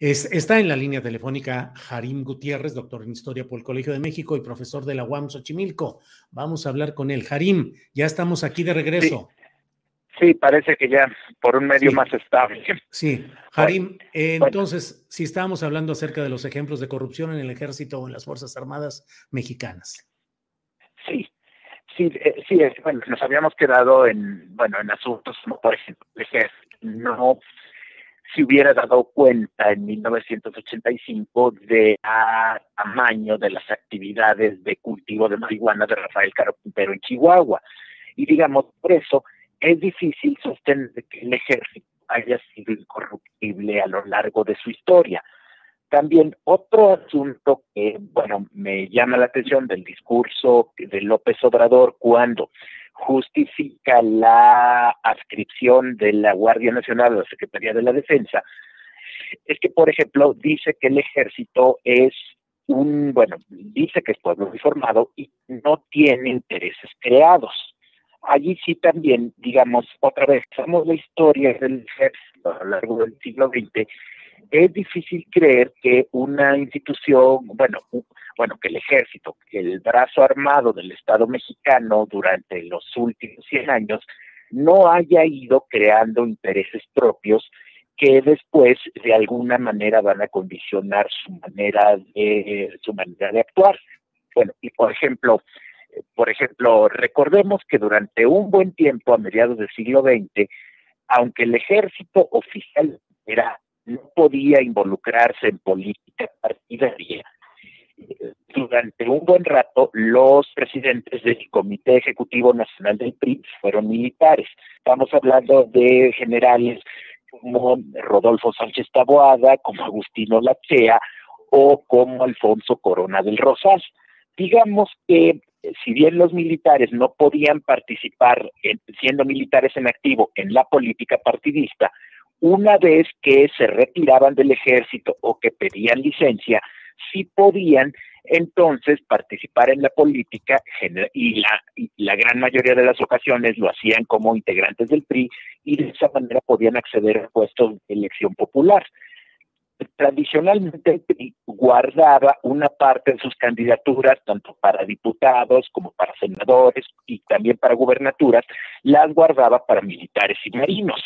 está en la línea telefónica Harim Gutiérrez, doctor en Historia por el Colegio de México y profesor de la UAM Xochimilco. Vamos a hablar con él. Harim, ya estamos aquí de regreso. Sí, parece que ya por un medio más estable. Sí, Harim, entonces, si estábamos hablando acerca de los ejemplos de corrupción en el ejército o en las Fuerzas Armadas mexicanas. Sí, sí, eh, sí, bueno, nos habíamos quedado en, bueno, en asuntos como, por ejemplo, el ejército no se hubiera dado cuenta en 1985 de tamaño de las actividades de cultivo de marihuana de Rafael Caro Quintero en Chihuahua. Y digamos, por eso es difícil sostener que el ejército haya sido incorruptible a lo largo de su historia. También otro asunto que, bueno, me llama la atención del discurso de López Obrador cuando justifica la adscripción de la Guardia Nacional a la Secretaría de la Defensa, es que, por ejemplo, dice que el ejército es un, bueno, dice que es pueblo informado y no tiene intereses creados. Allí sí también, digamos, otra vez, somos la historia del ejército a lo largo del siglo XX, es difícil creer que una institución, bueno, bueno, que el ejército, que el brazo armado del Estado mexicano durante los últimos 100 años no haya ido creando intereses propios que después de alguna manera van a condicionar su manera de su manera de actuar. Bueno, y por ejemplo, por ejemplo, recordemos que durante un buen tiempo a mediados del siglo XX, aunque el ejército oficial era no podía involucrarse en política partidaria. Durante un buen rato, los presidentes del Comité Ejecutivo Nacional del PRI fueron militares. Estamos hablando de generales como Rodolfo Sánchez Taboada, como Agustino Lachea o como Alfonso Corona del Rosal. Digamos que si bien los militares no podían participar, siendo militares en activo, en la política partidista, una vez que se retiraban del ejército o que pedían licencia, sí podían entonces participar en la política y la, la gran mayoría de las ocasiones lo hacían como integrantes del PRI y de esa manera podían acceder a puestos de elección popular. Tradicionalmente el PRI guardaba una parte de sus candidaturas, tanto para diputados como para senadores y también para gubernaturas, las guardaba para militares y marinos.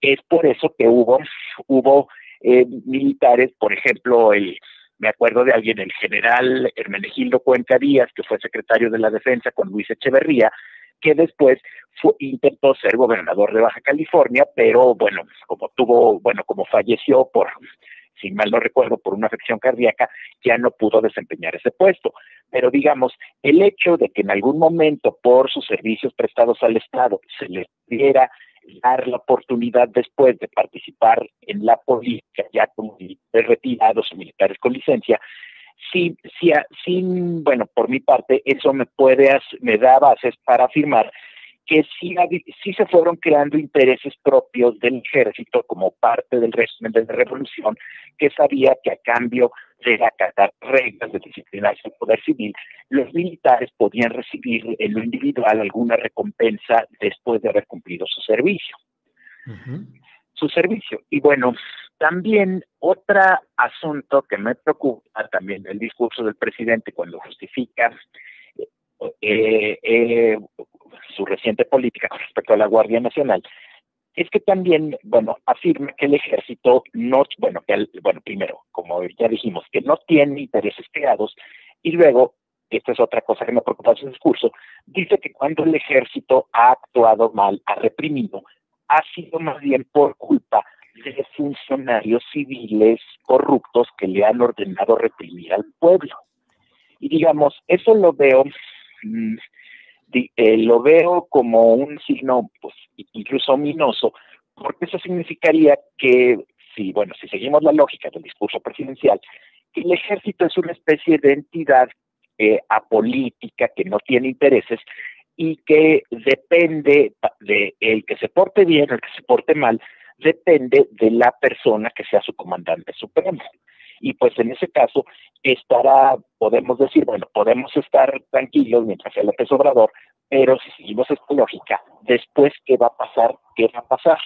Es por eso que hubo, hubo eh, militares, por ejemplo, el, me acuerdo de alguien, el general Hermenegildo Cuenca Díaz, que fue secretario de la Defensa con Luis Echeverría, que después intentó ser gobernador de Baja California, pero bueno, como tuvo, bueno, como falleció por, si mal no recuerdo, por una afección cardíaca, ya no pudo desempeñar ese puesto. Pero digamos, el hecho de que en algún momento por sus servicios prestados al Estado se les diera dar la oportunidad después de participar en la política ya como militares retirados o militares con licencia, sí, sí, bueno, por mi parte, eso me puede, me da bases para afirmar que sí, sí se fueron creando intereses propios del ejército como parte del régimen de la revolución, que sabía que a cambio de acatar reglas de disciplina del poder civil, los militares podían recibir en lo individual alguna recompensa después de haber cumplido su servicio. Su servicio. Y bueno, también otro asunto que me preocupa también el discurso del presidente cuando justifica eh, eh, su reciente política con respecto a la Guardia Nacional es que también, bueno, afirma que el ejército no, bueno, que bueno, primero, como ya dijimos, que no tiene intereses creados, y luego, esta es otra cosa que me preocupa en su discurso, dice que cuando el ejército ha actuado mal, ha reprimido, ha sido más bien por culpa de funcionarios civiles corruptos que le han ordenado reprimir al pueblo. Y digamos, eso lo veo mm, eh, lo veo como un signo, pues, incluso ominoso, porque eso significaría que, si, bueno, si seguimos la lógica del discurso presidencial, el ejército es una especie de entidad eh, apolítica que no tiene intereses y que depende de el que se porte bien o el que se porte mal, depende de la persona que sea su comandante supremo y pues en ese caso estará, podemos decir, bueno, podemos estar tranquilos mientras sea López Obrador, pero si seguimos esta lógica, después, ¿qué va a pasar? ¿Qué va a pasar?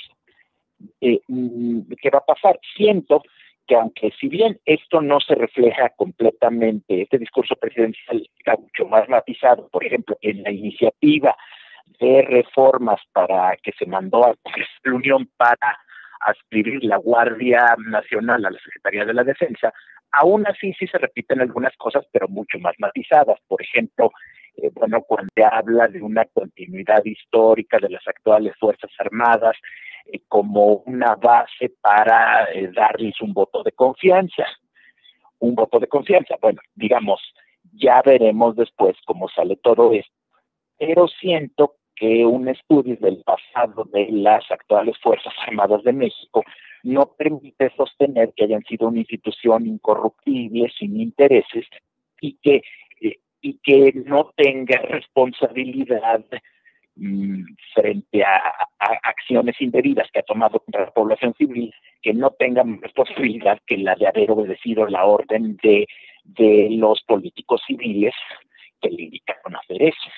Eh, mm, ¿Qué va a pasar? Siento que aunque si bien esto no se refleja completamente, este discurso presidencial está mucho más matizado, por ejemplo, en la iniciativa de reformas para que se mandó a la Unión para adscribir la Guardia Nacional a la Secretaría de la Defensa, aún así sí se repiten algunas cosas, pero mucho más matizadas. Por ejemplo, eh, bueno, cuando habla de una continuidad histórica de las actuales Fuerzas Armadas eh, como una base para eh, darles un voto de confianza. Un voto de confianza. Bueno, digamos, ya veremos después cómo sale todo esto. Pero siento que un estudio del pasado de las actuales Fuerzas Armadas de México no permite sostener que hayan sido una institución incorruptible, sin intereses, y que, eh, y que no tenga responsabilidad mm, frente a, acciones indebidas que ha tomado contra la población civil, que no tenga responsabilidad que la de haber obedecido la orden de, de los políticos civiles que le indicaron hacer eso.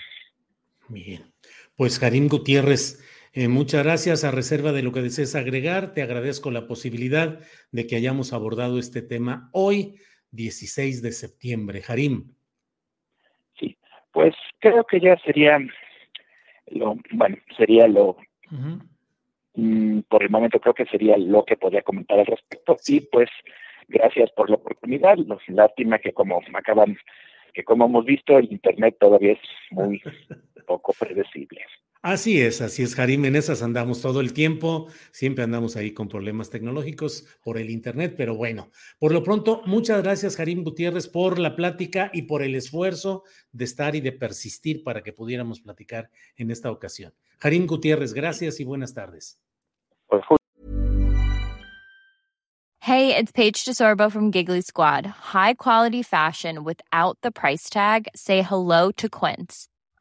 Bien. Pues Karim Gutiérrez, eh, muchas gracias. A reserva de lo que desees agregar, te agradezco la posibilidad de que hayamos abordado este tema hoy, 16 de septiembre. Harim. Sí, pues creo que ya sería lo, bueno, sería lo, mm, por el momento creo que sería lo que podría comentar al respecto. Sí, pues gracias por la oportunidad. Lástima que como acaban que como hemos visto, el Internet todavía es muy poco predecible. Así es, así es, Harim. En esas andamos todo el tiempo. Siempre andamos ahí con problemas tecnológicos por el Internet, pero bueno, por lo pronto, muchas gracias, Harim Gutiérrez, por la plática y por el esfuerzo de estar y de persistir para que pudiéramos platicar en esta ocasión. Harim Gutiérrez, gracias y buenas tardes. Hey, it's Paige DeSorbo from Giggly Squad. High quality fashion without the price tag. Say hello to Quince.